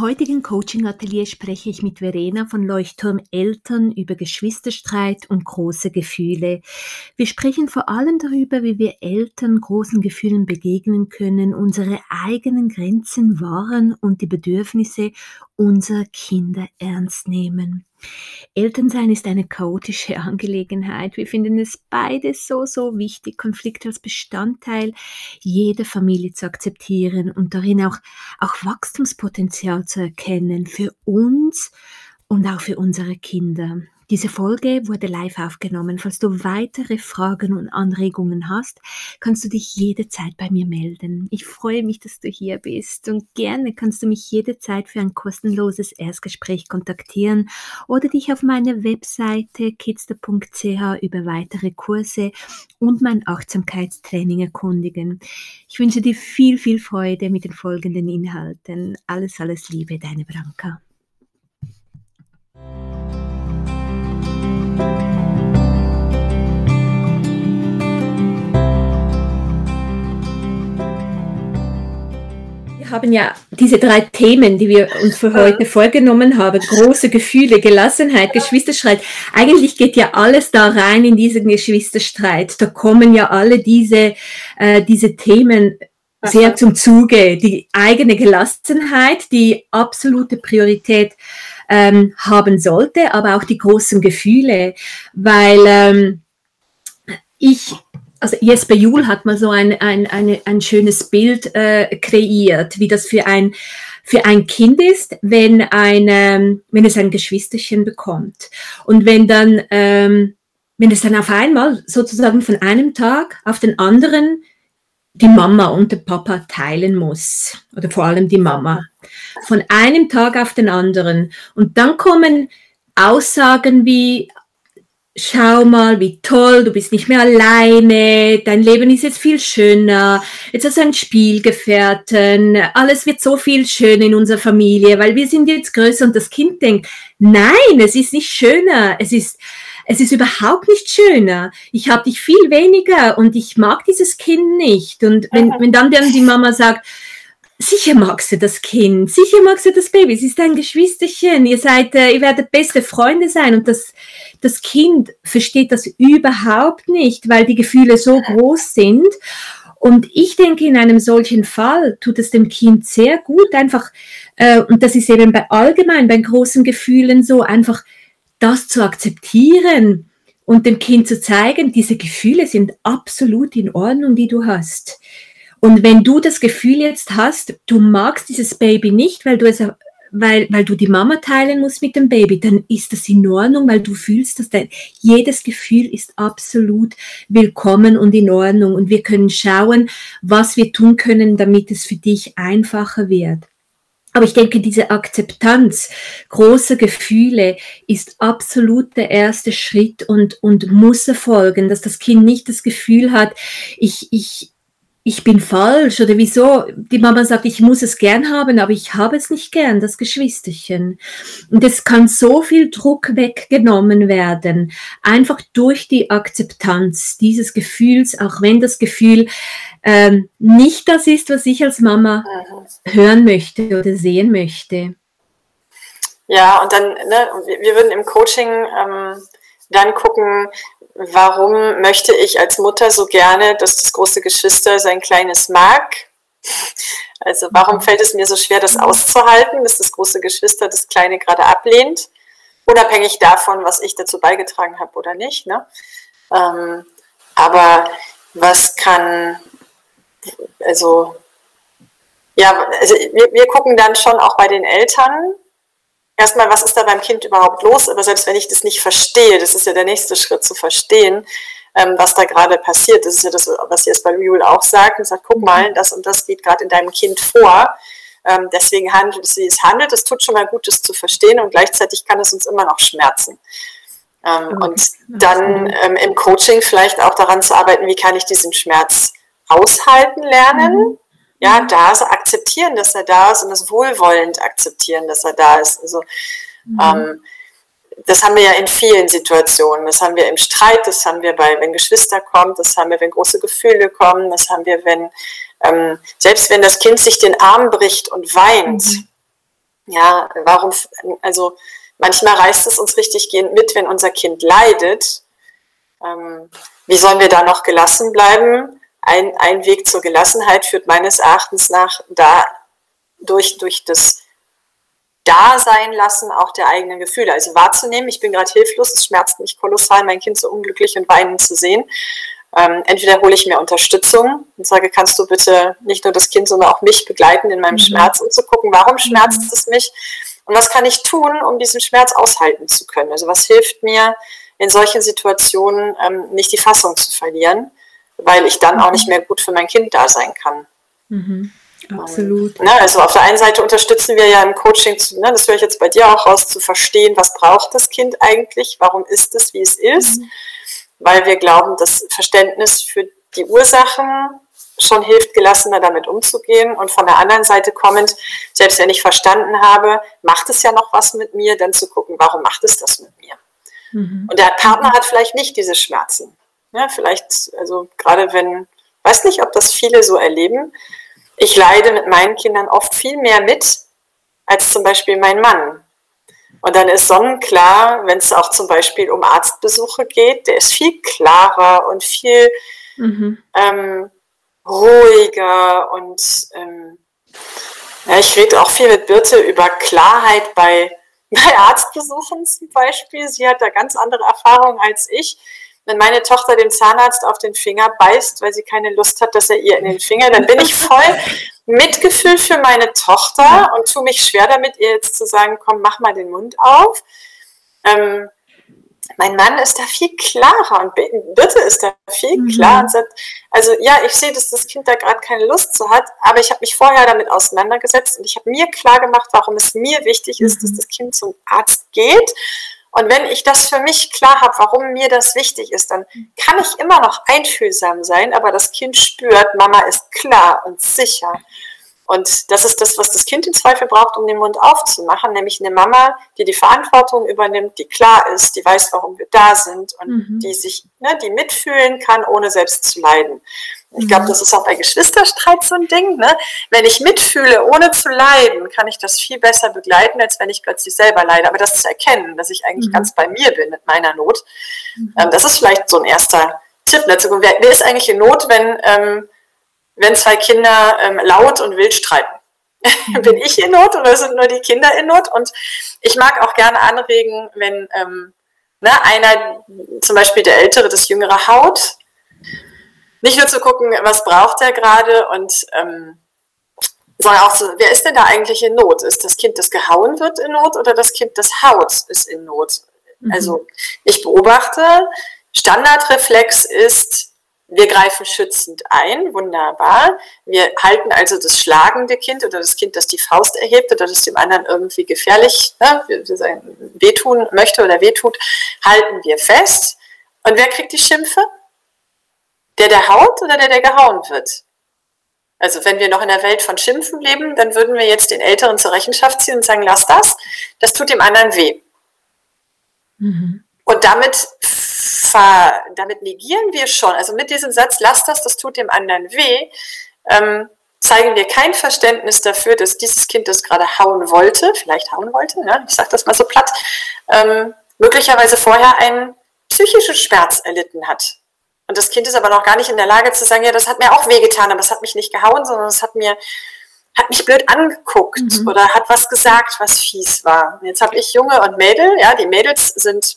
Heutigen Coaching-Atelier spreche ich mit Verena von Leuchtturm Eltern über Geschwisterstreit und große Gefühle. Wir sprechen vor allem darüber, wie wir Eltern großen Gefühlen begegnen können, unsere eigenen Grenzen wahren und die Bedürfnisse unserer Kinder ernst nehmen. Elternsein ist eine chaotische Angelegenheit. Wir finden es beide so, so wichtig, Konflikte als Bestandteil jeder Familie zu akzeptieren und darin auch, auch Wachstumspotenzial zu erkennen für uns und auch für unsere Kinder. Diese Folge wurde live aufgenommen. Falls du weitere Fragen und Anregungen hast, kannst du dich jederzeit bei mir melden. Ich freue mich, dass du hier bist und gerne kannst du mich jederzeit für ein kostenloses Erstgespräch kontaktieren oder dich auf meiner Webseite kidster.ch über weitere Kurse und mein Achtsamkeitstraining erkundigen. Ich wünsche dir viel, viel Freude mit den folgenden Inhalten. Alles, alles Liebe, deine Branka. Haben ja diese drei Themen, die wir uns für heute vorgenommen haben. Große Gefühle, Gelassenheit, Geschwisterstreit. Eigentlich geht ja alles da rein in diesen Geschwisterstreit. Da kommen ja alle diese, äh, diese Themen sehr zum Zuge. Die eigene Gelassenheit, die absolute Priorität ähm, haben sollte, aber auch die großen Gefühle, weil ähm, ich also Jesper Juhl hat mal so ein, ein, eine, ein schönes Bild äh, kreiert, wie das für ein, für ein Kind ist, wenn, ein, ähm, wenn es ein Geschwisterchen bekommt. Und wenn dann, ähm, wenn es dann auf einmal sozusagen von einem Tag auf den anderen die Mama und der Papa teilen muss. Oder vor allem die Mama. Von einem Tag auf den anderen. Und dann kommen Aussagen wie, schau mal, wie toll, du bist nicht mehr alleine, dein Leben ist jetzt viel schöner, jetzt hast du einen Spielgefährten, alles wird so viel schöner in unserer Familie, weil wir sind jetzt größer und das Kind denkt, nein, es ist nicht schöner, es ist, es ist überhaupt nicht schöner. Ich habe dich viel weniger und ich mag dieses Kind nicht. Und wenn, wenn dann, dann die Mama sagt, Sicher magst du das Kind, sicher magst du das Baby, es ist dein Geschwisterchen, ihr seid, äh, ihr werdet beste Freunde sein und das, das Kind versteht das überhaupt nicht, weil die Gefühle so groß sind. Und ich denke, in einem solchen Fall tut es dem Kind sehr gut, einfach, äh, und das ist eben bei allgemein, bei großen Gefühlen so, einfach das zu akzeptieren und dem Kind zu zeigen, diese Gefühle sind absolut in Ordnung, die du hast. Und wenn du das Gefühl jetzt hast, du magst dieses Baby nicht, weil du es weil, weil du die Mama teilen musst mit dem Baby, dann ist das in Ordnung, weil du fühlst, dass dein, jedes Gefühl ist absolut willkommen und in Ordnung. Und wir können schauen, was wir tun können, damit es für dich einfacher wird. Aber ich denke, diese Akzeptanz großer Gefühle ist absolut der erste Schritt und, und muss erfolgen, dass das Kind nicht das Gefühl hat, ich, ich, ich bin falsch oder wieso die Mama sagt, ich muss es gern haben, aber ich habe es nicht gern, das Geschwisterchen. Und es kann so viel Druck weggenommen werden, einfach durch die Akzeptanz dieses Gefühls, auch wenn das Gefühl ähm, nicht das ist, was ich als Mama hören möchte oder sehen möchte. Ja, und dann, ne, wir würden im Coaching ähm, dann gucken, warum möchte ich als Mutter so gerne, dass das große Geschwister sein kleines mag? Also warum fällt es mir so schwer, das auszuhalten, dass das große Geschwister das kleine gerade ablehnt, unabhängig davon, was ich dazu beigetragen habe oder nicht. Ne? Ähm, aber was kann, also ja, also wir, wir gucken dann schon auch bei den Eltern, erstmal, was ist da beim Kind überhaupt los? Aber selbst wenn ich das nicht verstehe, das ist ja der nächste Schritt zu verstehen, ähm, was da gerade passiert. Das ist ja das, was jetzt bei Jule auch sagt. Und sagt, guck mal, das und das geht gerade in deinem Kind vor. Ähm, deswegen handelt es, wie es handelt. Es tut schon mal gut, das zu verstehen und gleichzeitig kann es uns immer noch schmerzen. Ähm, okay. Und dann ähm, im Coaching vielleicht auch daran zu arbeiten, wie kann ich diesen Schmerz aushalten lernen. Ja, da so akzeptieren, dass er da ist und das wohlwollend akzeptieren, dass er da ist. Also, mhm. ähm, das haben wir ja in vielen Situationen. Das haben wir im Streit, das haben wir bei, wenn Geschwister kommen, das haben wir, wenn große Gefühle kommen, das haben wir, wenn, ähm, selbst wenn das Kind sich den Arm bricht und weint, mhm. Ja, warum, also manchmal reißt es uns richtig gehend mit, wenn unser Kind leidet. Ähm, wie sollen wir da noch gelassen bleiben? Ein, ein Weg zur Gelassenheit führt meines Erachtens nach da durch, durch das Dasein lassen auch der eigenen Gefühle. Also wahrzunehmen, ich bin gerade hilflos, es schmerzt mich kolossal, mein Kind so unglücklich und weinend zu sehen. Ähm, entweder hole ich mir Unterstützung und sage, kannst du bitte nicht nur das Kind, sondern auch mich begleiten in meinem mhm. Schmerz, um zu gucken, warum schmerzt mhm. es mich und was kann ich tun, um diesen Schmerz aushalten zu können. Also was hilft mir in solchen Situationen ähm, nicht die Fassung zu verlieren, weil ich dann auch nicht mehr gut für mein Kind da sein kann. Mhm. Absolut. Ne, also auf der einen Seite unterstützen wir ja im Coaching, zu, ne, das höre ich jetzt bei dir auch raus, zu verstehen, was braucht das Kind eigentlich, warum ist es, wie es ist. Mhm weil wir glauben, dass Verständnis für die Ursachen schon hilft, gelassener damit umzugehen. Und von der anderen Seite kommend, selbst wenn ich verstanden habe, macht es ja noch was mit mir, dann zu gucken, warum macht es das mit mir? Mhm. Und der Partner hat vielleicht nicht diese Schmerzen. Ja, vielleicht, also gerade wenn, weiß nicht, ob das viele so erleben, ich leide mit meinen Kindern oft viel mehr mit als zum Beispiel mein Mann. Und dann ist sonnenklar, wenn es auch zum Beispiel um Arztbesuche geht, der ist viel klarer und viel mhm. ähm, ruhiger und ähm, ja, ich rede auch viel mit Birte über Klarheit bei, bei Arztbesuchen zum Beispiel. Sie hat da ganz andere Erfahrungen als ich. Wenn meine Tochter dem Zahnarzt auf den Finger beißt, weil sie keine Lust hat, dass er ihr in den Finger, dann bin ich voll Mitgefühl für meine Tochter und tue mich schwer damit, ihr jetzt zu sagen, komm, mach mal den Mund auf. Ähm, mein Mann ist da viel klarer und Birte ist da viel mhm. klarer und sagt, also ja, ich sehe, dass das Kind da gerade keine Lust zu hat, aber ich habe mich vorher damit auseinandergesetzt und ich habe mir klar gemacht, warum es mir wichtig ist, mhm. dass das Kind zum Arzt geht und wenn ich das für mich klar habe, warum mir das wichtig ist, dann kann ich immer noch einfühlsam sein, aber das Kind spürt, Mama ist klar und sicher. Und das ist das, was das Kind im Zweifel braucht, um den Mund aufzumachen, nämlich eine Mama, die die Verantwortung übernimmt, die klar ist, die weiß, warum wir da sind und mhm. die sich, ne, die mitfühlen kann, ohne selbst zu leiden. Ich glaube, mhm. das ist auch bei Geschwisterstreit so ein Ding. Ne? Wenn ich mitfühle, ohne zu leiden, kann ich das viel besser begleiten, als wenn ich plötzlich selber leide. Aber das zu erkennen, dass ich eigentlich mhm. ganz bei mir bin mit meiner Not, mhm. ähm, das ist vielleicht so ein erster Tipp dazu. Wer, wer ist eigentlich in Not, wenn, ähm, wenn zwei Kinder ähm, laut und wild streiten? Bin ich in Not oder sind nur die Kinder in Not? Und ich mag auch gerne anregen, wenn ähm, ne, einer, zum Beispiel der Ältere, das Jüngere haut, nicht nur zu gucken, was braucht er gerade und ähm, sondern auch so, wer ist denn da eigentlich in Not? Ist das Kind, das gehauen wird in Not oder das Kind, das haut, ist in Not? Mhm. Also ich beobachte, Standardreflex ist, wir greifen schützend ein, wunderbar. Wir halten also das schlagende Kind oder das Kind, das die Faust erhebt oder das dem anderen irgendwie gefährlich ne, wehtun möchte oder wehtut, halten wir fest. Und wer kriegt die Schimpfe? Der, der haut oder der, der gehauen wird? Also wenn wir noch in der Welt von Schimpfen leben, dann würden wir jetzt den Älteren zur Rechenschaft ziehen und sagen, lass das, das tut dem anderen weh. Mhm. Und damit, damit negieren wir schon, also mit diesem Satz, lass das, das tut dem anderen weh, ähm, zeigen wir kein Verständnis dafür, dass dieses Kind, das gerade hauen wollte, vielleicht hauen wollte, ja, ich sage das mal so platt, ähm, möglicherweise vorher einen psychischen Schmerz erlitten hat. Und das Kind ist aber noch gar nicht in der Lage zu sagen, ja, das hat mir auch wehgetan, aber es hat mich nicht gehauen, sondern es hat mir hat mich blöd angeguckt mhm. oder hat was gesagt, was fies war. Und jetzt habe ich Junge und Mädel, ja, die Mädels sind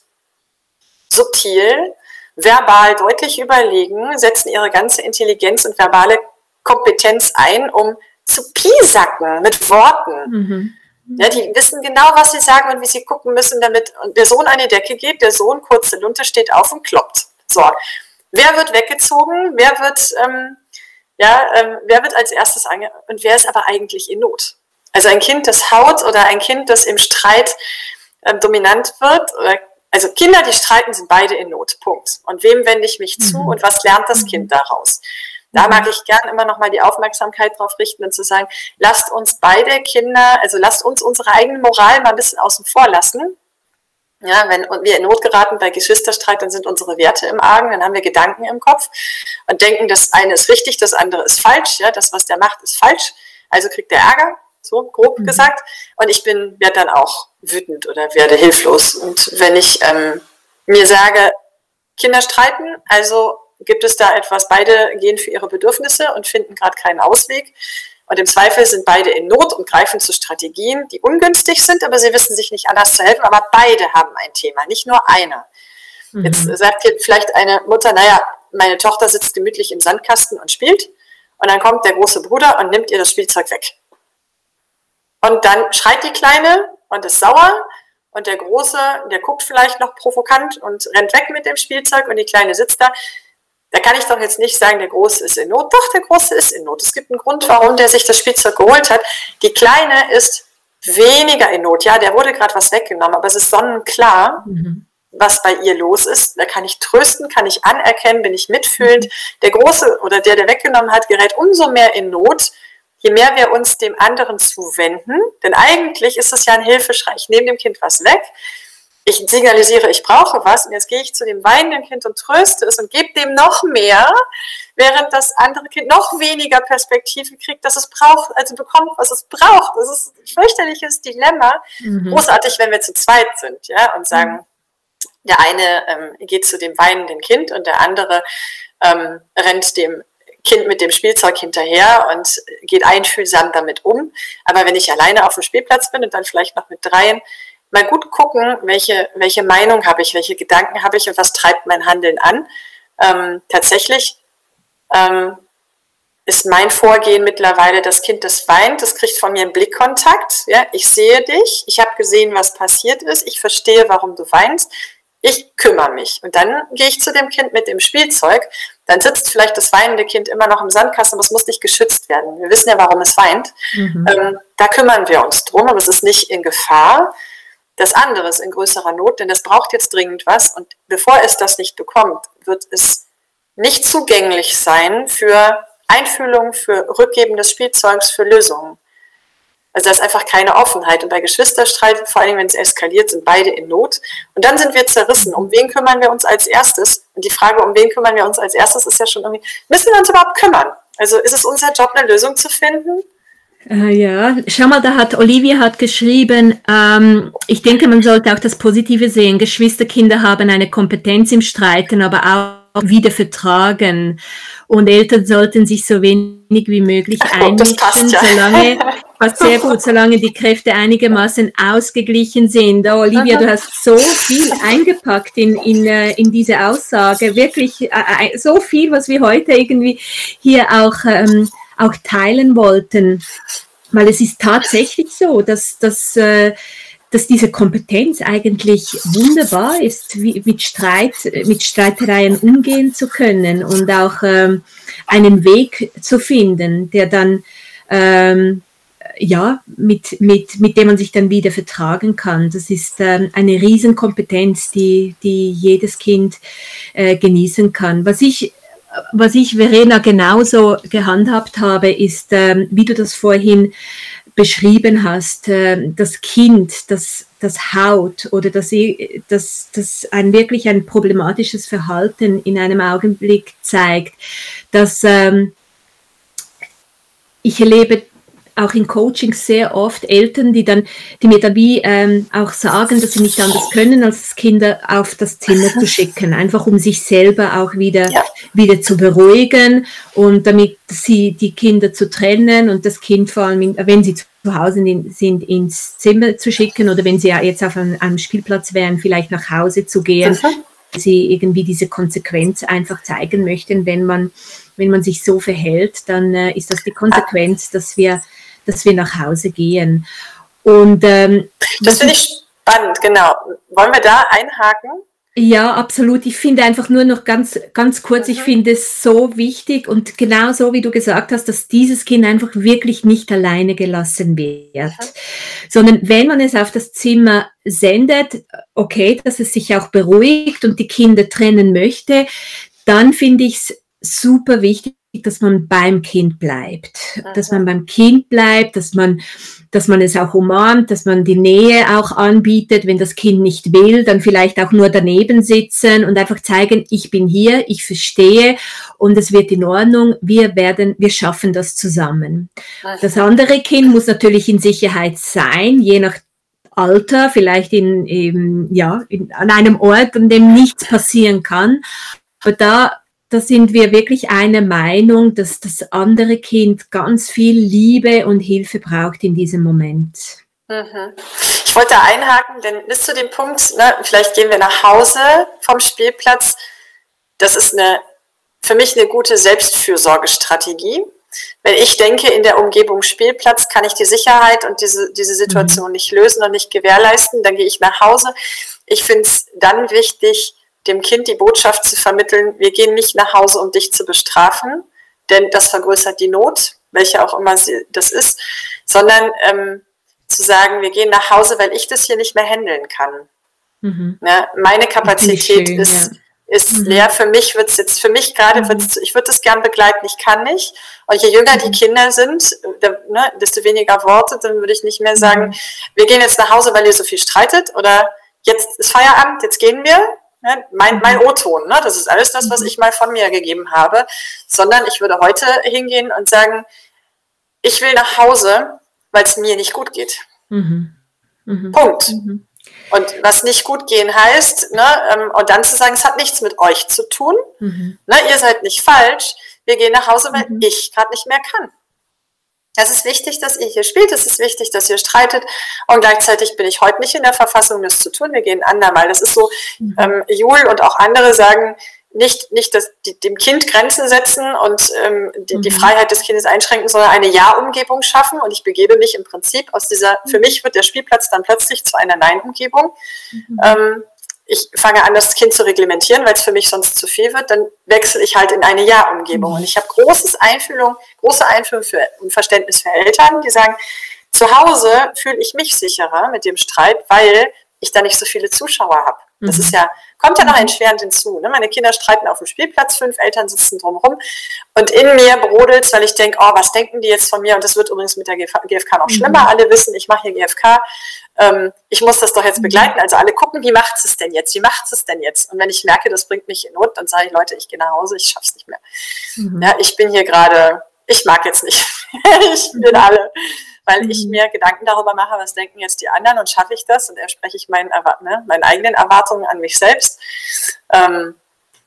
subtil, verbal deutlich überlegen, setzen ihre ganze Intelligenz und verbale Kompetenz ein, um zu piesacken mit Worten. Mhm. Ja, die wissen genau, was sie sagen und wie sie gucken müssen, damit der Sohn an die Decke geht, der Sohn kurze Lunte steht auf und kloppt. So, wer wird weggezogen, wer wird, ähm, ja, ähm, wer wird als erstes ange und wer ist aber eigentlich in Not? Also ein Kind, das haut oder ein Kind, das im Streit ähm, dominant wird, oder, also Kinder, die streiten, sind beide in Not. Punkt. Und wem wende ich mich zu mhm. und was lernt das Kind daraus? Da mhm. mag ich gern immer noch mal die Aufmerksamkeit drauf richten und zu sagen, lasst uns beide Kinder, also lasst uns unsere eigene Moral mal ein bisschen außen vor lassen ja, wenn wir in Not geraten bei Geschwisterstreit, dann sind unsere Werte im Argen, dann haben wir Gedanken im Kopf und denken, das eine ist richtig, das andere ist falsch. Ja, das, was der macht, ist falsch. Also kriegt der Ärger. So grob mhm. gesagt. Und ich bin, werde dann auch wütend oder werde hilflos. Und wenn ich ähm, mir sage, Kinder streiten, also gibt es da etwas, beide gehen für ihre Bedürfnisse und finden gerade keinen Ausweg. Und im Zweifel sind beide in Not und greifen zu Strategien, die ungünstig sind, aber sie wissen sich nicht anders zu helfen. Aber beide haben ein Thema, nicht nur einer. Mhm. Jetzt sagt hier vielleicht eine Mutter, naja, meine Tochter sitzt gemütlich im Sandkasten und spielt. Und dann kommt der große Bruder und nimmt ihr das Spielzeug weg. Und dann schreit die Kleine und ist sauer. Und der Große, der guckt vielleicht noch provokant und rennt weg mit dem Spielzeug und die Kleine sitzt da. Da kann ich doch jetzt nicht sagen, der Große ist in Not. Doch, der Große ist in Not. Es gibt einen Grund, warum der sich das Spielzeug geholt hat. Die Kleine ist weniger in Not. Ja, der wurde gerade was weggenommen, aber es ist sonnenklar, mhm. was bei ihr los ist. Da kann ich trösten, kann ich anerkennen, bin ich mitfühlend. Mhm. Der Große oder der, der weggenommen hat, gerät umso mehr in Not, je mehr wir uns dem anderen zuwenden. Denn eigentlich ist das ja ein Hilfeschrei. Ich nehme dem Kind was weg ich signalisiere, ich brauche was und jetzt gehe ich zu dem weinenden Kind und tröste es und gebe dem noch mehr, während das andere Kind noch weniger Perspektive kriegt, dass es braucht, also bekommt, was es braucht. Das ist ein fürchterliches Dilemma. Mhm. Großartig, wenn wir zu zweit sind, ja, und sagen, mhm. der eine ähm, geht zu dem weinenden Kind und der andere ähm, rennt dem Kind mit dem Spielzeug hinterher und geht einfühlsam damit um. Aber wenn ich alleine auf dem Spielplatz bin und dann vielleicht noch mit dreien, mal gut gucken, welche, welche Meinung habe ich, welche Gedanken habe ich und was treibt mein Handeln an. Ähm, tatsächlich ähm, ist mein Vorgehen mittlerweile, das Kind, das weint, das kriegt von mir einen Blickkontakt. Ja, ich sehe dich, ich habe gesehen, was passiert ist, ich verstehe, warum du weinst, ich kümmere mich. Und dann gehe ich zu dem Kind mit dem Spielzeug. Dann sitzt vielleicht das weinende Kind immer noch im Sandkasten, aber es muss nicht geschützt werden. Wir wissen ja, warum es weint. Mhm. Ähm, da kümmern wir uns drum, aber es ist nicht in Gefahr das andere ist in größerer Not, denn es braucht jetzt dringend was. Und bevor es das nicht bekommt, wird es nicht zugänglich sein für Einfühlung, für Rückgeben des Spielzeugs, für Lösungen. Also da ist einfach keine Offenheit. Und bei Geschwisterstreit, vor allem wenn es eskaliert, sind beide in Not. Und dann sind wir zerrissen. Um wen kümmern wir uns als erstes? Und die Frage, um wen kümmern wir uns als erstes, ist ja schon irgendwie, müssen wir uns überhaupt kümmern? Also ist es unser Job, eine Lösung zu finden? Äh, ja, schau mal, da hat Olivia hat geschrieben, ähm, ich denke, man sollte auch das Positive sehen. Geschwisterkinder haben eine Kompetenz im Streiten, aber auch wieder vertragen. Und Eltern sollten sich so wenig wie möglich einmischen, ja. solange, was sehr gut, solange die Kräfte einigermaßen ausgeglichen sind. Oh, Olivia, du hast so viel eingepackt in, in, äh, in diese Aussage. Wirklich äh, äh, so viel, was wir heute irgendwie hier auch ähm, auch teilen wollten. Weil es ist tatsächlich so, dass, dass, äh, dass diese Kompetenz eigentlich wunderbar ist, wie, mit, Streit, mit Streitereien umgehen zu können und auch ähm, einen Weg zu finden, der dann ähm, ja, mit, mit, mit dem man sich dann wieder vertragen kann. Das ist ähm, eine Riesenkompetenz, die, die jedes Kind äh, genießen kann. Was ich was ich, Verena, genauso gehandhabt habe, ist, ähm, wie du das vorhin beschrieben hast, äh, das Kind, das, das Haut oder das, das, das ein wirklich ein problematisches Verhalten in einem Augenblick zeigt, dass ähm, ich erlebe auch in Coachings sehr oft Eltern, die dann, die mir dann wie ähm, auch sagen, dass sie nicht anders können, als Kinder auf das Zimmer zu schicken, einfach um sich selber auch wieder, ja. wieder zu beruhigen und damit sie die Kinder zu trennen und das Kind vor allem, wenn sie zu Hause sind, ins Zimmer zu schicken oder wenn sie ja jetzt auf einem, einem Spielplatz wären, vielleicht nach Hause zu gehen. Mhm. Sie irgendwie diese Konsequenz einfach zeigen möchten, wenn man, wenn man sich so verhält, dann äh, ist das die Konsequenz, dass wir dass wir nach Hause gehen. Und ähm, das finde ich spannend, genau. Wollen wir da einhaken? Ja, absolut. Ich finde einfach nur noch ganz, ganz kurz, mhm. ich finde es so wichtig und genau so, wie du gesagt hast, dass dieses Kind einfach wirklich nicht alleine gelassen wird, mhm. sondern wenn man es auf das Zimmer sendet, okay, dass es sich auch beruhigt und die Kinder trennen möchte, dann finde ich es super wichtig, dass man beim Kind bleibt, Aha. dass man beim Kind bleibt, dass man dass man es auch umarmt, dass man die Nähe auch anbietet. Wenn das Kind nicht will, dann vielleicht auch nur daneben sitzen und einfach zeigen, ich bin hier, ich verstehe und es wird in Ordnung. Wir werden, wir schaffen das zusammen. Das andere Kind muss natürlich in Sicherheit sein, je nach Alter, vielleicht in, in ja, in, an einem Ort, an dem nichts passieren kann. Aber da da sind wir wirklich einer Meinung, dass das andere Kind ganz viel Liebe und Hilfe braucht in diesem Moment. Mhm. Ich wollte einhaken, denn bis zu dem Punkt, ne, vielleicht gehen wir nach Hause vom Spielplatz. Das ist eine, für mich eine gute Selbstfürsorgestrategie. Wenn ich denke, in der Umgebung Spielplatz kann ich die Sicherheit und diese, diese Situation mhm. nicht lösen und nicht gewährleisten, dann gehe ich nach Hause. Ich finde es dann wichtig, dem Kind die Botschaft zu vermitteln, wir gehen nicht nach Hause, um dich zu bestrafen, denn das vergrößert die Not, welche auch immer sie, das ist, sondern ähm, zu sagen, wir gehen nach Hause, weil ich das hier nicht mehr handeln kann. Mhm. Ja, meine Kapazität schön, ist, ja. ist mhm. leer. Für mich wird es jetzt, für mich gerade mhm. ich würde es gern begleiten, ich kann nicht. Und je jünger die mhm. Kinder sind, ne, desto weniger Worte, dann würde ich nicht mehr sagen, mhm. wir gehen jetzt nach Hause, weil ihr so viel streitet oder jetzt ist Feierabend, jetzt gehen wir, Ne? Mein, mein O-Ton, ne? das ist alles das, was mhm. ich mal von mir gegeben habe, sondern ich würde heute hingehen und sagen, ich will nach Hause, weil es mir nicht gut geht. Mhm. Mhm. Punkt. Mhm. Und was nicht gut gehen heißt, ne, ähm, und dann zu sagen, es hat nichts mit euch zu tun, mhm. ne, ihr seid nicht falsch, wir gehen nach Hause, weil mhm. ich gerade nicht mehr kann. Es ist wichtig, dass ihr hier spielt, es ist wichtig, dass ihr streitet und gleichzeitig bin ich heute nicht in der Verfassung, das zu tun. Wir gehen andermal. Das ist so, mhm. ähm, Jul und auch andere sagen, nicht, nicht das, die, dem Kind Grenzen setzen und ähm, die, mhm. die, Freiheit des Kindes einschränken, sondern eine Ja-Umgebung schaffen. Und ich begebe mich im Prinzip aus dieser, mhm. für mich wird der Spielplatz dann plötzlich zu einer Nein-Umgebung. Mhm. Ähm, ich fange an, das Kind zu reglementieren, weil es für mich sonst zu viel wird, dann wechsle ich halt in eine Ja-Umgebung. Und ich habe großes Einfühlung, große Einfühlung für und Verständnis für Eltern, die sagen, zu Hause fühle ich mich sicherer mit dem Streit, weil ich da nicht so viele Zuschauer habe. Das ist mhm. ja, kommt ja noch entschwerend hinzu. Ne? Meine Kinder streiten auf dem Spielplatz, fünf Eltern sitzen drumherum und in mir brodelt weil ich denke, oh, was denken die jetzt von mir? Und das wird übrigens mit der GfK noch schlimmer. Mhm. Alle wissen, ich mache hier GfK. Ähm, ich muss das doch jetzt mhm. begleiten. Also alle gucken, wie macht es denn jetzt? Wie macht es denn jetzt? Und wenn ich merke, das bringt mich in Not, dann sage ich, Leute, ich gehe nach Hause, ich schaff's nicht mehr. Mhm. Ja, ich bin hier gerade, ich mag jetzt nicht. ich bin mhm. alle weil ich mhm. mir Gedanken darüber mache, was denken jetzt die anderen und schaffe ich das und erspreche ich meinen, ne, meinen eigenen Erwartungen an mich selbst. Ähm,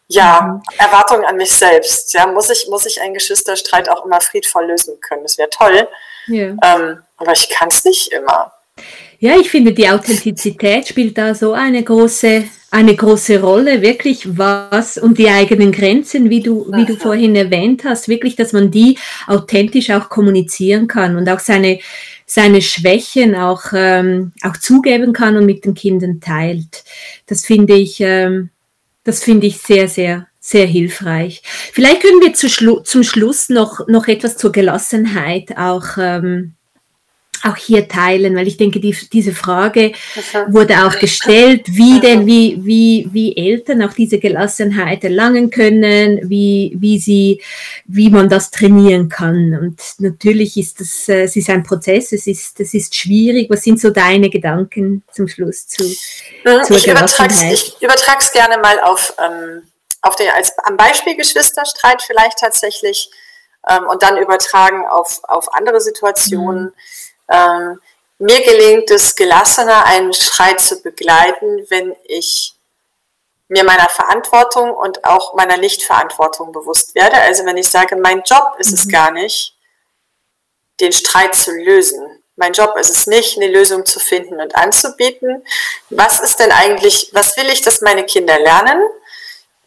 ja, mhm. Erwartungen an mich selbst. Ja, muss ich, muss ich einen Geschwisterstreit auch immer friedvoll lösen können. Das wäre toll. Ja. Ähm, aber ich kann es nicht immer. Ja, ich finde, die Authentizität spielt da so eine große, eine große Rolle, wirklich was und die eigenen Grenzen, wie du, wie du vorhin erwähnt hast, wirklich, dass man die authentisch auch kommunizieren kann und auch seine, seine Schwächen auch, ähm, auch zugeben kann und mit den Kindern teilt. Das finde ich, ähm, das finde ich sehr, sehr, sehr hilfreich. Vielleicht können wir zu Schlu zum Schluss noch, noch etwas zur Gelassenheit auch ähm, auch hier teilen, weil ich denke, die, diese Frage wurde auch gestellt, wie denn, wie, wie, wie Eltern auch diese Gelassenheit erlangen können, wie, wie sie, wie man das trainieren kann. Und natürlich ist das, äh, es ist ein Prozess, es ist, es ist schwierig. Was sind so deine Gedanken zum Schluss zu, mhm, zur ich Gelassenheit? Ich übertrage es gerne mal auf, ähm, auf der, als, am Beispiel Geschwisterstreit vielleicht tatsächlich, ähm, und dann übertragen auf, auf andere Situationen. Mhm ähm, mir gelingt es gelassener, einen Schreit zu begleiten, wenn ich mir meiner Verantwortung und auch meiner Nichtverantwortung bewusst werde. Also wenn ich sage, mein Job ist es mhm. gar nicht, den Streit zu lösen. Mein Job ist es nicht, eine Lösung zu finden und anzubieten. Was ist denn eigentlich, was will ich, dass meine Kinder lernen?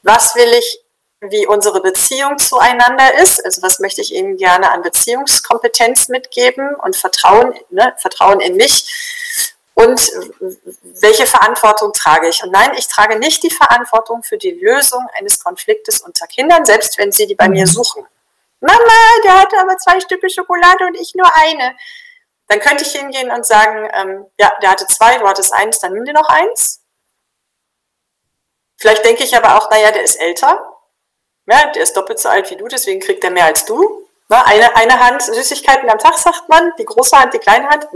Was will ich wie unsere Beziehung zueinander ist. Also was möchte ich Ihnen gerne an Beziehungskompetenz mitgeben und Vertrauen, ne, Vertrauen in mich. Und welche Verantwortung trage ich? Und nein, ich trage nicht die Verantwortung für die Lösung eines Konfliktes unter Kindern, selbst wenn sie die bei mir mhm. suchen. Mama, der hatte aber zwei Stücke Schokolade und ich nur eine. Dann könnte ich hingehen und sagen, ähm, ja, der hatte zwei, du hattest eins, dann nimm dir noch eins. Vielleicht denke ich aber auch, naja, der ist älter, ja, der ist doppelt so alt wie du, deswegen kriegt er mehr als du. Ne, eine, eine Hand Süßigkeiten am Tag, sagt man, die große Hand, die kleine Hand.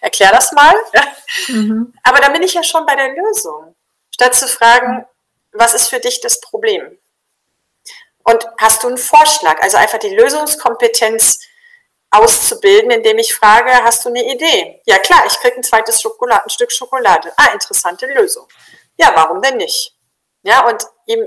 Erklär das mal. Mhm. Aber dann bin ich ja schon bei der Lösung. Statt zu fragen, was ist für dich das Problem? Und hast du einen Vorschlag? Also einfach die Lösungskompetenz auszubilden, indem ich frage, hast du eine Idee? Ja klar, ich kriege ein zweites Schokolade, ein Stück Schokolade. Ah, interessante Lösung. Ja, warum denn nicht? Ja, und ihm,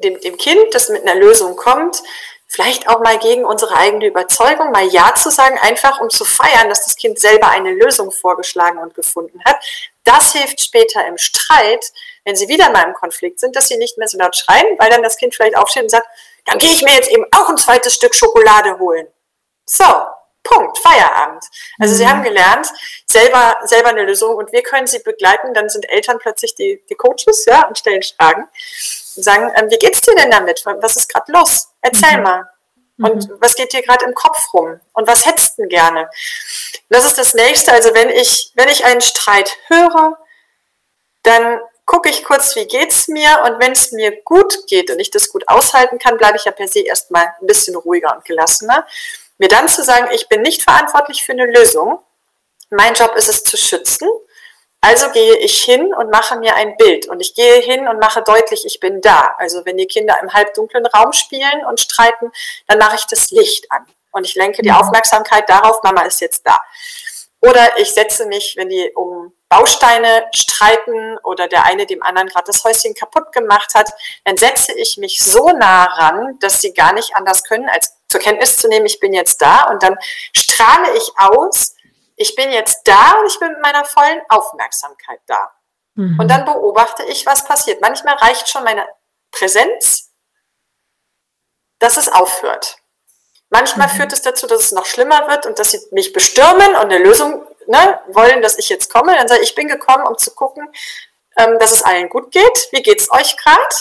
dem, dem Kind, das mit einer Lösung kommt, vielleicht auch mal gegen unsere eigene Überzeugung, mal Ja zu sagen, einfach um zu feiern, dass das Kind selber eine Lösung vorgeschlagen und gefunden hat. Das hilft später im Streit, wenn sie wieder mal im Konflikt sind, dass sie nicht mehr so laut schreien, weil dann das Kind vielleicht aufsteht und sagt, dann gehe ich mir jetzt eben auch ein zweites Stück Schokolade holen. So, Punkt, Feierabend. Also mhm. sie haben gelernt, selber, selber eine Lösung und wir können sie begleiten. Dann sind Eltern plötzlich die, die Coaches ja, und stellen Fragen und sagen, ähm, wie geht's dir denn damit? Was ist gerade los? Erzähl mhm. mal. Und mhm. was geht dir gerade im Kopf rum? Und was hättest du gerne? Das ist das nächste. Also wenn ich, wenn ich einen Streit höre, dann gucke ich kurz, wie geht's mir und wenn es mir gut geht und ich das gut aushalten kann, bleibe ich ja per se erstmal ein bisschen ruhiger und gelassener. Mir dann zu sagen, ich bin nicht verantwortlich für eine Lösung, mein Job ist es zu schützen, also gehe ich hin und mache mir ein Bild und ich gehe hin und mache deutlich, ich bin da. Also wenn die Kinder im halbdunklen Raum spielen und streiten, dann mache ich das Licht an und ich lenke die mhm. Aufmerksamkeit darauf, Mama ist jetzt da. Oder ich setze mich, wenn die um Bausteine streiten oder der eine dem anderen gerade das Häuschen kaputt gemacht hat, dann setze ich mich so nah ran, dass sie gar nicht anders können, als zur Kenntnis zu nehmen, ich bin jetzt da und dann strahle ich aus, ich bin jetzt da und ich bin mit meiner vollen Aufmerksamkeit da. Mhm. Und dann beobachte ich, was passiert. Manchmal reicht schon meine Präsenz, dass es aufhört. Manchmal mhm. führt es dazu, dass es noch schlimmer wird und dass sie mich bestürmen und eine Lösung ne, wollen, dass ich jetzt komme. Dann sage ich, ich bin gekommen, um zu gucken, ähm, dass es allen gut geht. Wie geht es euch gerade?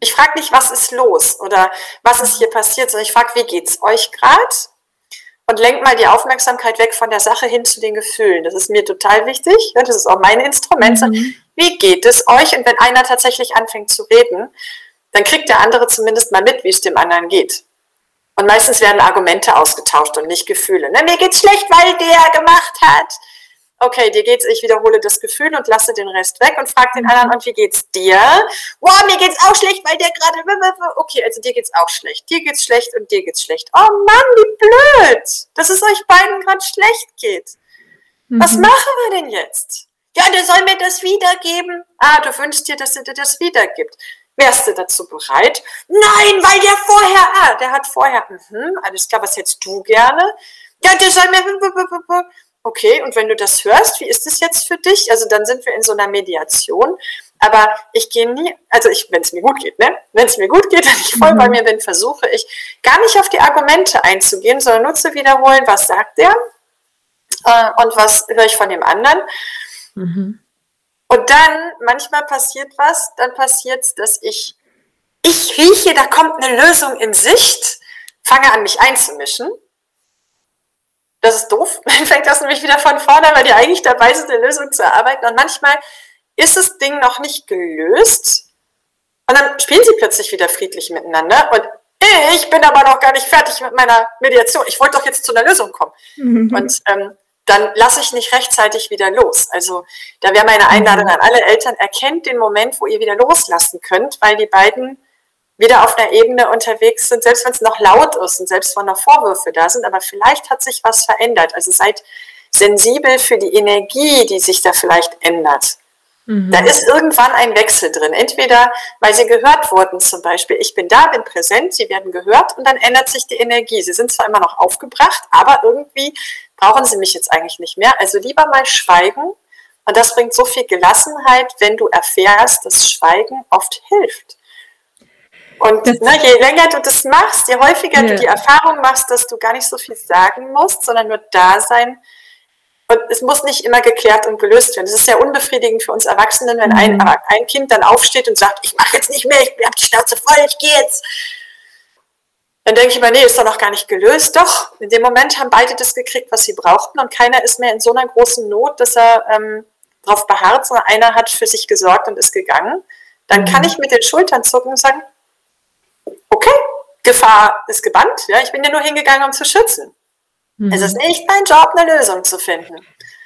Ich frage nicht, was ist los oder was ist hier passiert, sondern ich frage, wie geht es euch gerade? Und lenk mal die Aufmerksamkeit weg von der Sache hin zu den Gefühlen. Das ist mir total wichtig. Das ist auch mein Instrument. Mhm. Wie geht es euch? Und wenn einer tatsächlich anfängt zu reden, dann kriegt der andere zumindest mal mit, wie es dem anderen geht. Und meistens werden Argumente ausgetauscht und nicht Gefühle. Ne, mir geht's schlecht, weil der gemacht hat. Okay, dir geht's, ich wiederhole das Gefühl und lasse den Rest weg und frage den anderen, und wie geht's dir? Wow, mir geht's auch schlecht, weil der gerade. Okay, also dir geht's auch schlecht. Dir geht's schlecht und dir geht's schlecht. Oh Mann, wie blöd, dass es euch beiden gerade schlecht geht. Was mhm. machen wir denn jetzt? Ja, der soll mir das wiedergeben. Ah, du wünschst dir, dass er dir das wiedergibt. Wärst du dazu bereit? Nein, weil der vorher, ah, der hat vorher, mhm, alles klar, was hättest du gerne? Ja, der soll mir, okay, und wenn du das hörst, wie ist es jetzt für dich? Also dann sind wir in so einer Mediation, aber ich gehe nie, also ich, wenn es mir gut geht, ne? Wenn es mir gut geht, wenn ich voll mhm. bei mir bin, versuche ich gar nicht auf die Argumente einzugehen, sondern nur zu wiederholen, was sagt der äh, und was höre ich von dem anderen. Mhm. Und dann, manchmal passiert was, dann passiert es, dass ich, ich rieche, da kommt eine Lösung in Sicht, fange an, mich einzumischen. Das ist doof. Dann fängt das nämlich wieder von vorne, weil die eigentlich dabei sind, eine Lösung zu erarbeiten. Und manchmal ist das Ding noch nicht gelöst. Und dann spielen sie plötzlich wieder friedlich miteinander. Und ich bin aber noch gar nicht fertig mit meiner Mediation. Ich wollte doch jetzt zu einer Lösung kommen. Mhm. Und ähm, dann lasse ich nicht rechtzeitig wieder los. Also da wäre meine Einladung an alle Eltern, erkennt den Moment, wo ihr wieder loslassen könnt, weil die beiden wieder auf einer Ebene unterwegs sind, selbst wenn es noch laut ist und selbst wenn noch Vorwürfe da sind, aber vielleicht hat sich was verändert. Also seid sensibel für die Energie, die sich da vielleicht ändert. Mhm. Da ist irgendwann ein Wechsel drin. Entweder, weil sie gehört wurden, zum Beispiel, ich bin da, bin präsent, sie werden gehört und dann ändert sich die Energie. Sie sind zwar immer noch aufgebracht, aber irgendwie brauchen sie mich jetzt eigentlich nicht mehr. Also lieber mal schweigen. Und das bringt so viel Gelassenheit, wenn du erfährst, dass Schweigen oft hilft. Und ne, je länger du das machst, je häufiger ja. du die Erfahrung machst, dass du gar nicht so viel sagen musst, sondern nur da sein, und es muss nicht immer geklärt und gelöst werden. Es ist sehr unbefriedigend für uns Erwachsenen, wenn ein, mhm. ein Kind dann aufsteht und sagt, ich mache jetzt nicht mehr, ich habe die Schnauze voll, ich gehe jetzt. Dann denke ich mir, nee, ist doch noch gar nicht gelöst. Doch, in dem Moment haben beide das gekriegt, was sie brauchten und keiner ist mehr in so einer großen Not, dass er ähm, darauf beharrt, sondern einer hat für sich gesorgt und ist gegangen. Dann mhm. kann ich mit den Schultern zucken und sagen, Gefahr ist gebannt. Ja? Ich bin ja nur hingegangen, um zu schützen. Mhm. Es ist nicht mein Job, eine Lösung zu finden.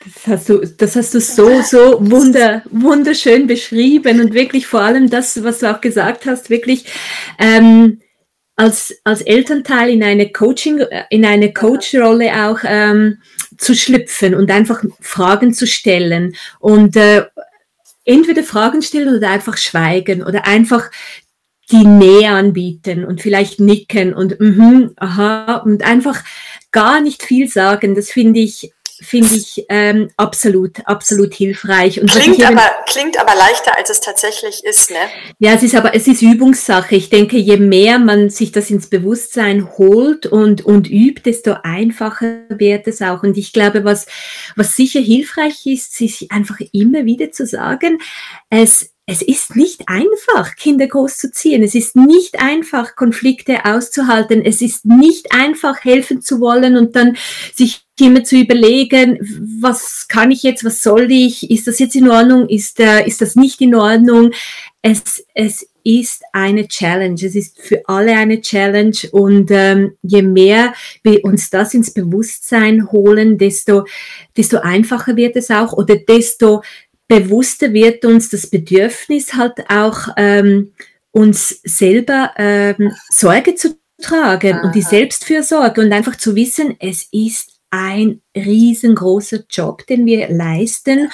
Das hast du, das hast du so, so wunder, wunderschön beschrieben und wirklich vor allem das, was du auch gesagt hast, wirklich ähm, als, als Elternteil in eine Coaching, in eine Coach-Rolle auch ähm, zu schlüpfen und einfach Fragen zu stellen und äh, entweder Fragen stellen oder einfach schweigen oder einfach die Nähe anbieten und vielleicht nicken und mhm, aha und einfach gar nicht viel sagen. Das finde ich finde ich ähm, absolut, absolut hilfreich. Und klingt, aber, klingt aber leichter, als es tatsächlich ist, ne? Ja, es ist aber, es ist Übungssache. Ich denke, je mehr man sich das ins Bewusstsein holt und, und übt, desto einfacher wird es auch. Und ich glaube, was, was sicher hilfreich ist, sich einfach immer wieder zu sagen, es, es ist nicht einfach, Kinder großzuziehen. Es ist nicht einfach, Konflikte auszuhalten. Es ist nicht einfach, helfen zu wollen und dann sich immer zu überlegen, was kann ich jetzt, was soll ich, ist das jetzt in Ordnung, ist, äh, ist das nicht in Ordnung. Es, es ist eine Challenge, es ist für alle eine Challenge und ähm, je mehr wir uns das ins Bewusstsein holen, desto, desto einfacher wird es auch oder desto bewusster wird uns das Bedürfnis halt auch ähm, uns selber ähm, Sorge zu tragen Aha. und die Selbstfürsorge und einfach zu wissen, es ist ein riesengroßer Job, den wir leisten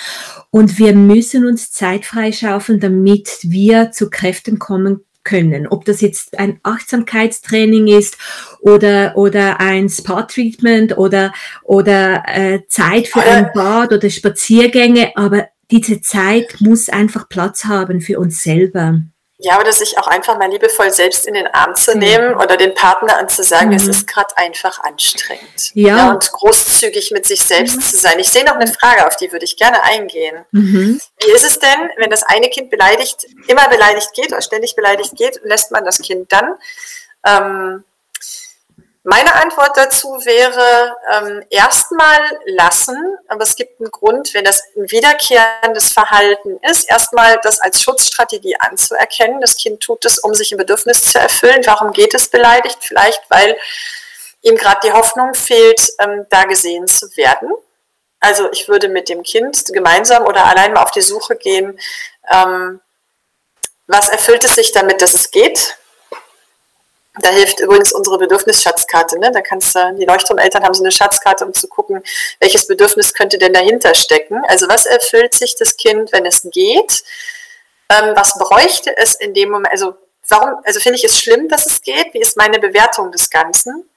und wir müssen uns Zeit freischaufeln, damit wir zu Kräften kommen können. Ob das jetzt ein Achtsamkeitstraining ist oder, oder ein Spa-Treatment oder, oder äh, Zeit für ein Bad oder Spaziergänge, aber diese Zeit muss einfach Platz haben für uns selber. Ja, oder sich auch einfach mal liebevoll selbst in den Arm zu nehmen oder den Partner und zu sagen, mhm. es ist gerade einfach anstrengend. Ja. ja. Und großzügig mit sich selbst mhm. zu sein. Ich sehe noch eine Frage, auf die würde ich gerne eingehen. Mhm. Wie ist es denn, wenn das eine Kind beleidigt, immer beleidigt geht oder ständig beleidigt geht, lässt man das Kind dann ähm, meine Antwort dazu wäre ähm, erstmal lassen, aber es gibt einen Grund, wenn das ein wiederkehrendes Verhalten ist, erstmal das als Schutzstrategie anzuerkennen. Das Kind tut es, um sich ein Bedürfnis zu erfüllen. Warum geht es beleidigt? Vielleicht, weil ihm gerade die Hoffnung fehlt, ähm, da gesehen zu werden. Also ich würde mit dem Kind gemeinsam oder allein mal auf die Suche gehen, ähm, was erfüllt es sich damit, dass es geht? Da hilft übrigens unsere Bedürfnisschatzkarte. Ne? Da kannst du, die Leuchtturmeltern haben so eine Schatzkarte, um zu gucken, welches Bedürfnis könnte denn dahinter stecken. Also was erfüllt sich das Kind, wenn es geht? Ähm, was bräuchte es in dem Moment? Also warum, also finde ich es schlimm, dass es geht? Wie ist meine Bewertung des Ganzen?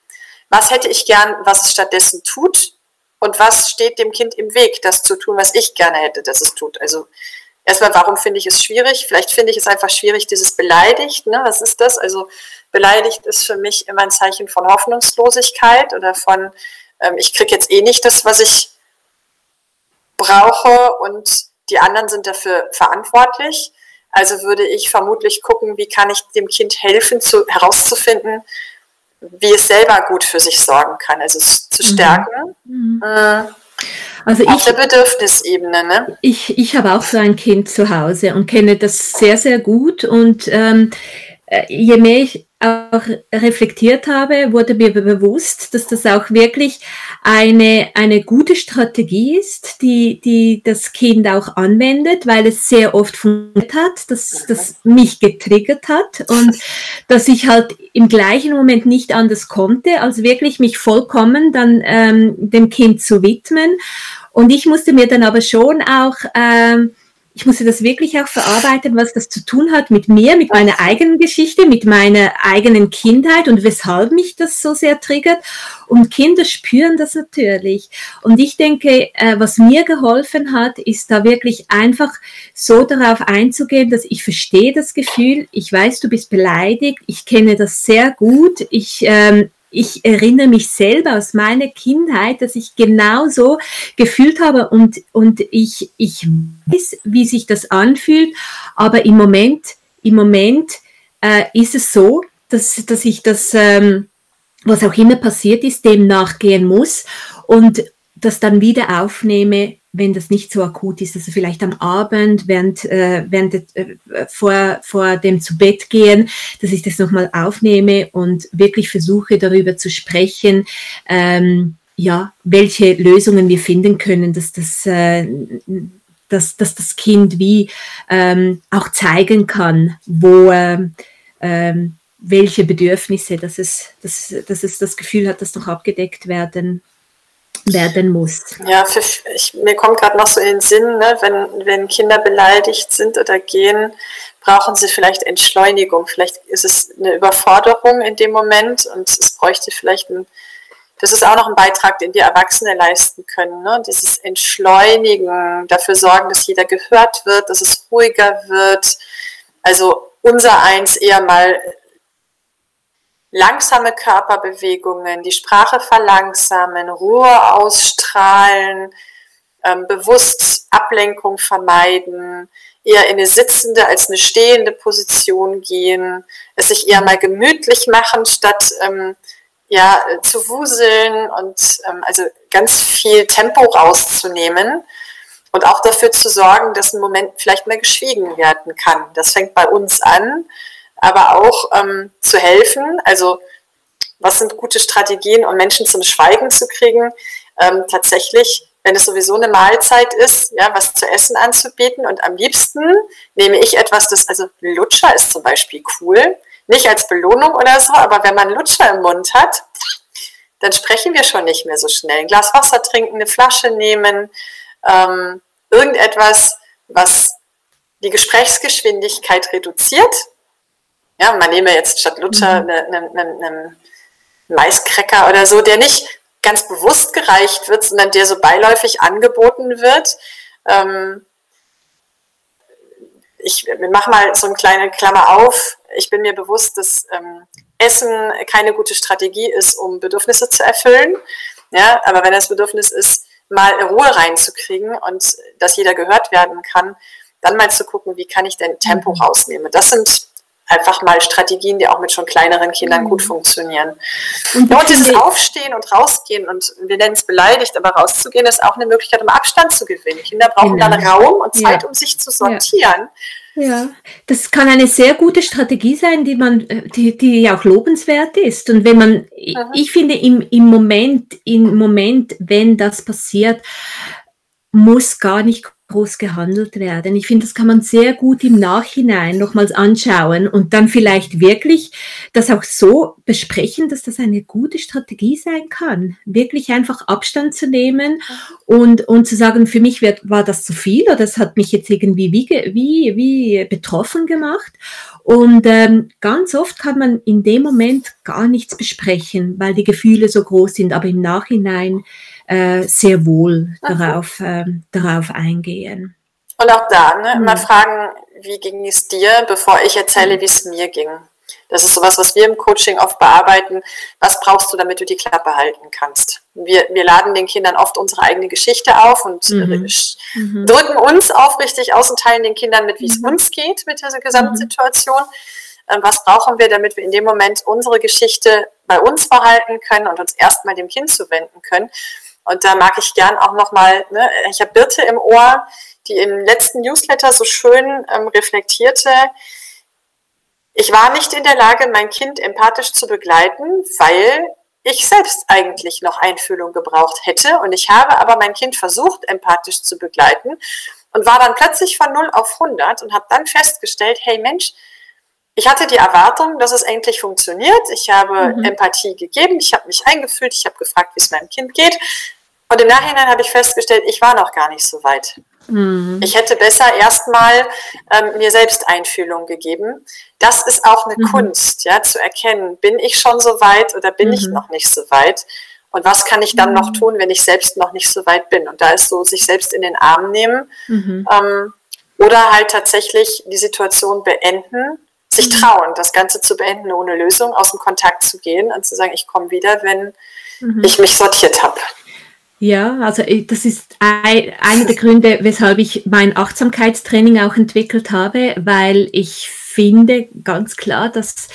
Was hätte ich gern, was es stattdessen tut? Und was steht dem Kind im Weg, das zu tun, was ich gerne hätte, dass es tut? Also erstmal, warum finde ich es schwierig? Vielleicht finde ich es einfach schwierig, dieses beleidigt. Ne? Was ist das? Also beleidigt ist für mich immer ein Zeichen von Hoffnungslosigkeit oder von, ähm, ich kriege jetzt eh nicht das, was ich brauche und die anderen sind dafür verantwortlich. Also würde ich vermutlich gucken, wie kann ich dem Kind helfen, zu, herauszufinden, wie es selber gut für sich sorgen kann, also es zu mhm. stärken. Mhm. Mhm. Also Auf ich, der Bedürfnisebene, ne? Ich, ich habe auch so ein Kind zu Hause und kenne das sehr, sehr gut. Und ähm, äh, je mehr ich auch reflektiert habe, wurde mir bewusst, dass das auch wirklich eine, eine gute Strategie ist, die, die das Kind auch anwendet, weil es sehr oft funktioniert hat, dass das mich getriggert hat und dass ich halt im gleichen Moment nicht anders konnte, als wirklich mich vollkommen dann ähm, dem Kind zu widmen. Und ich musste mir dann aber schon auch ähm, ich musste das wirklich auch verarbeiten, was das zu tun hat mit mir, mit meiner eigenen Geschichte, mit meiner eigenen Kindheit und weshalb mich das so sehr triggert. Und Kinder spüren das natürlich. Und ich denke, äh, was mir geholfen hat, ist da wirklich einfach so darauf einzugehen, dass ich verstehe das Gefühl, ich weiß, du bist beleidigt, ich kenne das sehr gut, ich ähm, ich erinnere mich selber aus meiner Kindheit, dass ich genauso gefühlt habe und, und ich, ich weiß, wie sich das anfühlt, aber im Moment, im Moment äh, ist es so, dass, dass ich das, ähm, was auch immer passiert ist, dem nachgehen muss und das dann wieder aufnehme, wenn das nicht so akut ist, also vielleicht am Abend, während, äh, während äh, vor, vor dem zu Bett gehen, dass ich das nochmal aufnehme und wirklich versuche darüber zu sprechen, ähm, ja, welche Lösungen wir finden können, dass das, äh, dass, dass das Kind wie ähm, auch zeigen kann, wo ähm, ähm, welche Bedürfnisse, dass es, dass, dass es das Gefühl hat, dass noch abgedeckt werden werden muss. Ja, für, ich, mir kommt gerade noch so in den Sinn, ne, wenn, wenn Kinder beleidigt sind oder gehen, brauchen sie vielleicht Entschleunigung. Vielleicht ist es eine Überforderung in dem Moment und es bräuchte vielleicht ein, das ist auch noch ein Beitrag, den wir Erwachsene leisten können. Ne? Dieses Entschleunigen, dafür sorgen, dass jeder gehört wird, dass es ruhiger wird. Also unser eins eher mal langsame Körperbewegungen, die Sprache verlangsamen, Ruhe ausstrahlen, ähm, bewusst Ablenkung vermeiden, eher in eine sitzende als eine stehende Position gehen, es sich eher mal gemütlich machen, statt ähm, ja, zu wuseln und ähm, also ganz viel Tempo rauszunehmen und auch dafür zu sorgen, dass ein Moment vielleicht mal geschwiegen werden kann. Das fängt bei uns an aber auch ähm, zu helfen. Also was sind gute Strategien, um Menschen zum Schweigen zu kriegen? Ähm, tatsächlich, wenn es sowieso eine Mahlzeit ist, ja, was zu essen anzubieten. Und am liebsten nehme ich etwas, das, also Lutscher ist zum Beispiel cool. Nicht als Belohnung oder so, aber wenn man Lutscher im Mund hat, dann sprechen wir schon nicht mehr so schnell. Ein Glas Wasser trinken, eine Flasche nehmen, ähm, irgendetwas, was die Gesprächsgeschwindigkeit reduziert ja, man nehme jetzt statt Lutscher mhm. einen eine, eine Maiskräcker oder so, der nicht ganz bewusst gereicht wird, sondern der so beiläufig angeboten wird. Ähm, ich mache mal so eine kleine Klammer auf. Ich bin mir bewusst, dass ähm, Essen keine gute Strategie ist, um Bedürfnisse zu erfüllen. Ja, aber wenn das Bedürfnis ist, mal Ruhe reinzukriegen und dass jeder gehört werden kann, dann mal zu gucken, wie kann ich denn Tempo mhm. rausnehmen. Das sind einfach mal Strategien, die auch mit schon kleineren Kindern mhm. gut funktionieren. Und, und dieses Aufstehen und rausgehen und wir nennen es beleidigt, aber rauszugehen ist auch eine Möglichkeit, um Abstand zu gewinnen. Kinder brauchen genau. dann Raum und Zeit, ja. um sich zu sortieren. Ja. das kann eine sehr gute Strategie sein, die man, die, die auch lobenswert ist. Und wenn man, mhm. ich finde, im, im Moment, im Moment, wenn das passiert, muss gar nicht groß gehandelt werden. Ich finde, das kann man sehr gut im Nachhinein nochmals anschauen und dann vielleicht wirklich das auch so besprechen, dass das eine gute Strategie sein kann. Wirklich einfach Abstand zu nehmen und, und zu sagen, für mich wird, war das zu viel oder das hat mich jetzt irgendwie wie, wie, wie betroffen gemacht. Und ähm, ganz oft kann man in dem Moment gar nichts besprechen, weil die Gefühle so groß sind, aber im Nachhinein äh, sehr wohl darauf, äh, darauf eingehen. Und auch da, ne, immer mhm. fragen, wie ging es dir, bevor ich erzähle, wie es mir ging. Das ist sowas, was wir im Coaching oft bearbeiten. Was brauchst du, damit du die Klappe halten kannst? Wir, wir laden den Kindern oft unsere eigene Geschichte auf und mhm. Äh, mhm. drücken uns aufrichtig aus und teilen den Kindern mit, wie es mhm. uns geht mit dieser Gesamtsituation. Mhm. Was brauchen wir, damit wir in dem Moment unsere Geschichte bei uns behalten können und uns erstmal dem Kind zuwenden können? Und da mag ich gern auch nochmal, ne, ich habe Birte im Ohr, die im letzten Newsletter so schön ähm, reflektierte, ich war nicht in der Lage, mein Kind empathisch zu begleiten, weil ich selbst eigentlich noch Einfühlung gebraucht hätte. Und ich habe aber mein Kind versucht, empathisch zu begleiten und war dann plötzlich von 0 auf 100 und habe dann festgestellt, hey Mensch, ich hatte die Erwartung, dass es endlich funktioniert. Ich habe mhm. Empathie gegeben, ich habe mich eingefühlt, ich habe gefragt, wie es meinem Kind geht. Und im Nachhinein habe ich festgestellt, ich war noch gar nicht so weit. Mhm. Ich hätte besser erstmal ähm, mir selbst Einfühlung gegeben. Das ist auch eine mhm. Kunst, ja, zu erkennen, bin ich schon so weit oder bin ich mhm. noch nicht so weit? Und was kann ich dann noch mhm. tun, wenn ich selbst noch nicht so weit bin? Und da ist so, sich selbst in den Arm nehmen mhm. ähm, oder halt tatsächlich die Situation beenden, sich trauen, das Ganze zu beenden, ohne Lösung, aus dem Kontakt zu gehen und zu sagen, ich komme wieder, wenn ich mich sortiert habe. Ja, also äh, das ist einer der Gründe, weshalb ich mein Achtsamkeitstraining auch entwickelt habe, weil ich finde ganz klar, dass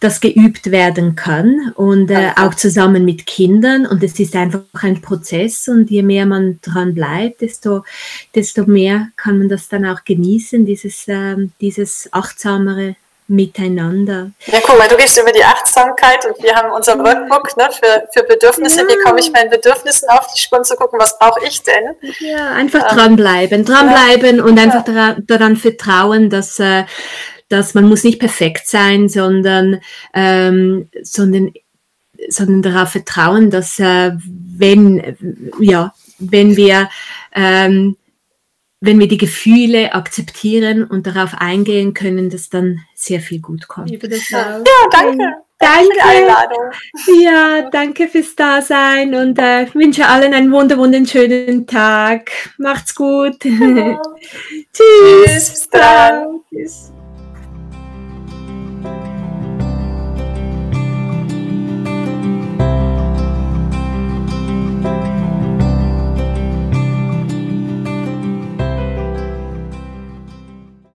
das geübt werden kann und äh, auch zusammen mit Kindern. Und es ist einfach ein Prozess und je mehr man dran bleibt, desto, desto mehr kann man das dann auch genießen, dieses, äh, dieses achtsamere miteinander. Ja, guck mal, du gehst über die Achtsamkeit und wir haben unser Workbook ne, für, für Bedürfnisse. Ja. Wie komme ich meinen Bedürfnissen auf die Spur zu gucken, was brauche ich denn? Ja, einfach ähm, dranbleiben, dranbleiben ja. und einfach ja. daran, daran, vertrauen, dass, äh, dass man muss nicht perfekt sein, sondern, ähm, sondern, sondern darauf vertrauen, dass äh, wenn, ja, wenn wir ähm, wenn wir die Gefühle akzeptieren und darauf eingehen können, dass dann sehr viel gut kommt. Ja, danke. Danke. Einladung. Ja, danke fürs Dasein und äh, wünsche allen einen wunder wunderschönen Tag. Macht's gut. Ja. Tschüss. Tschüss. Tschüss.